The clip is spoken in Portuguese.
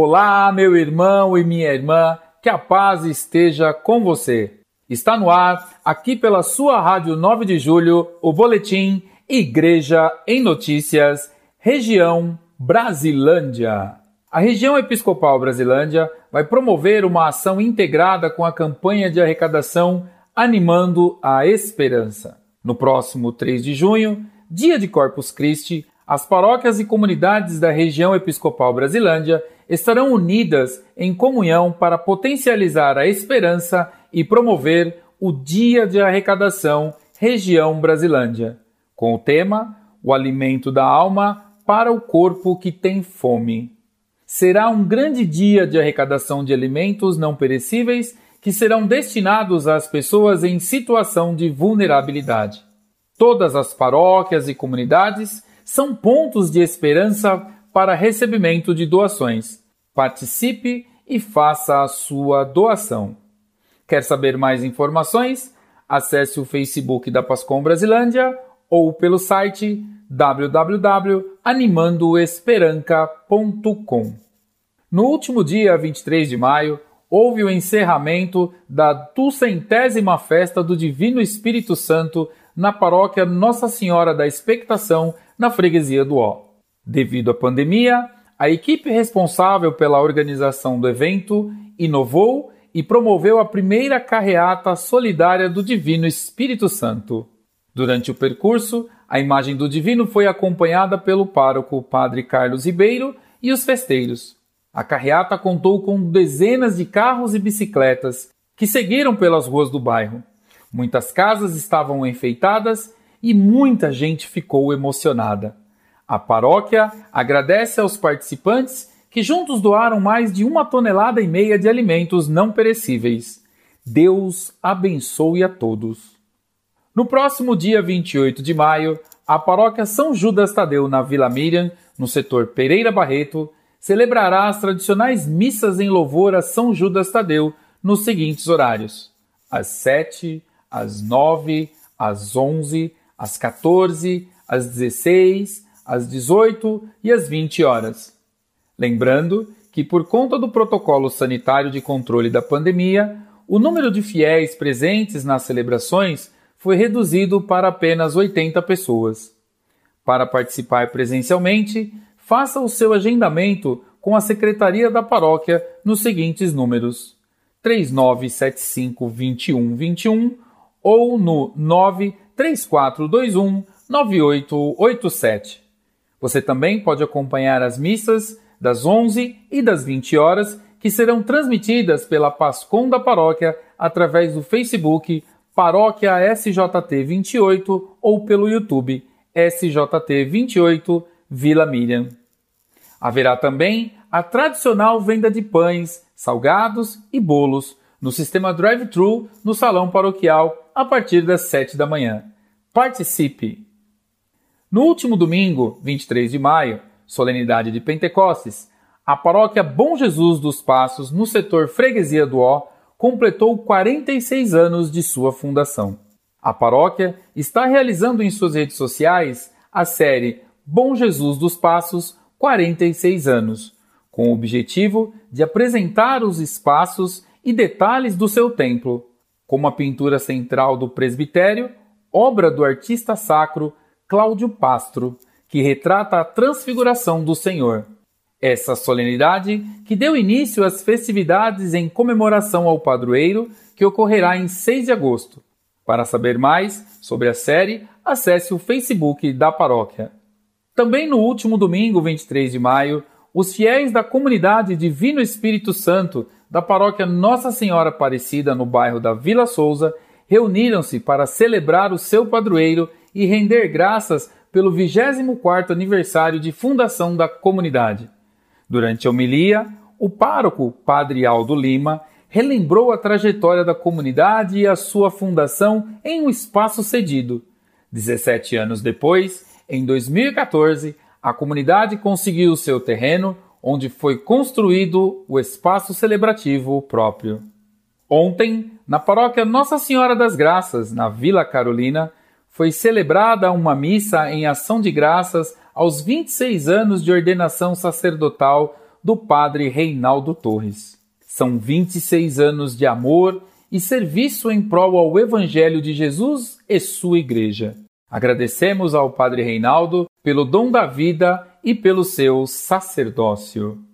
Olá, meu irmão e minha irmã, que a paz esteja com você. Está no ar, aqui pela sua Rádio 9 de Julho, o boletim Igreja em Notícias, região Brasilândia. A região episcopal Brasilândia vai promover uma ação integrada com a campanha de arrecadação Animando a Esperança. No próximo 3 de junho, dia de Corpus Christi, as paróquias e comunidades da região episcopal Brasilândia estarão unidas em comunhão para potencializar a esperança e promover o Dia de Arrecadação Região Brasilândia, com o tema O Alimento da Alma para o Corpo que tem Fome. Será um grande dia de arrecadação de alimentos não perecíveis que serão destinados às pessoas em situação de vulnerabilidade. Todas as paróquias e comunidades são pontos de esperança para recebimento de doações. Participe e faça a sua doação. Quer saber mais informações? Acesse o Facebook da Pascom Brasilândia ou pelo site www.animandoesperanca.com. No último dia 23 de maio, houve o encerramento da duzentésima festa do Divino Espírito Santo na paróquia Nossa Senhora da Expectação, na freguesia do Ó. Devido à pandemia, a equipe responsável pela organização do evento inovou e promoveu a primeira carreata solidária do Divino Espírito Santo. Durante o percurso, a imagem do Divino foi acompanhada pelo pároco Padre Carlos Ribeiro e os festeiros. A carreata contou com dezenas de carros e bicicletas que seguiram pelas ruas do bairro. Muitas casas estavam enfeitadas e muita gente ficou emocionada. A paróquia agradece aos participantes que juntos doaram mais de uma tonelada e meia de alimentos não perecíveis. Deus abençoe a todos. No próximo dia 28 de maio, a paróquia São Judas Tadeu, na Vila Miriam, no setor Pereira Barreto, celebrará as tradicionais missas em louvor a São Judas Tadeu nos seguintes horários: às 7, às 9, às 11, às 14, às 16, às 18 e às 20 horas. Lembrando que, por conta do protocolo sanitário de controle da pandemia, o número de fiéis presentes nas celebrações foi reduzido para apenas 80 pessoas. Para participar presencialmente, faça o seu agendamento com a Secretaria da Paróquia nos seguintes números: 3975 2121 ou no 93421 9887. Você também pode acompanhar as missas das 11 e das 20 horas que serão transmitidas pela Pascom da Paróquia através do Facebook Paróquia SJT 28 ou pelo YouTube SJT 28 Vila Miriam. Haverá também a tradicional venda de pães, salgados e bolos no sistema drive-thru no salão paroquial a partir das 7 da manhã. Participe! No último domingo, 23 de maio, solenidade de Pentecostes, a paróquia Bom Jesus dos Passos, no setor Freguesia do Ó, completou 46 anos de sua fundação. A paróquia está realizando em suas redes sociais a série Bom Jesus dos Passos 46 anos, com o objetivo de apresentar os espaços e detalhes do seu templo, como a pintura central do presbitério, obra do artista sacro Cláudio Pastro, que retrata a transfiguração do Senhor. Essa solenidade que deu início às festividades em comemoração ao padroeiro, que ocorrerá em 6 de agosto. Para saber mais sobre a série, acesse o Facebook da paróquia. Também no último domingo, 23 de maio, os fiéis da comunidade Divino Espírito Santo da paróquia Nossa Senhora Aparecida, no bairro da Vila Souza, reuniram-se para celebrar o seu padroeiro e render graças pelo 24º aniversário de fundação da comunidade. Durante a homilia, o pároco, Padre Aldo Lima, relembrou a trajetória da comunidade e a sua fundação em um espaço cedido. 17 anos depois, em 2014, a comunidade conseguiu seu terreno, onde foi construído o espaço celebrativo próprio. Ontem, na paróquia Nossa Senhora das Graças, na Vila Carolina, foi celebrada uma missa em ação de graças aos 26 anos de ordenação sacerdotal do Padre Reinaldo Torres. São 26 anos de amor e serviço em prol ao Evangelho de Jesus e sua Igreja. Agradecemos ao Padre Reinaldo pelo dom da vida e pelo seu sacerdócio.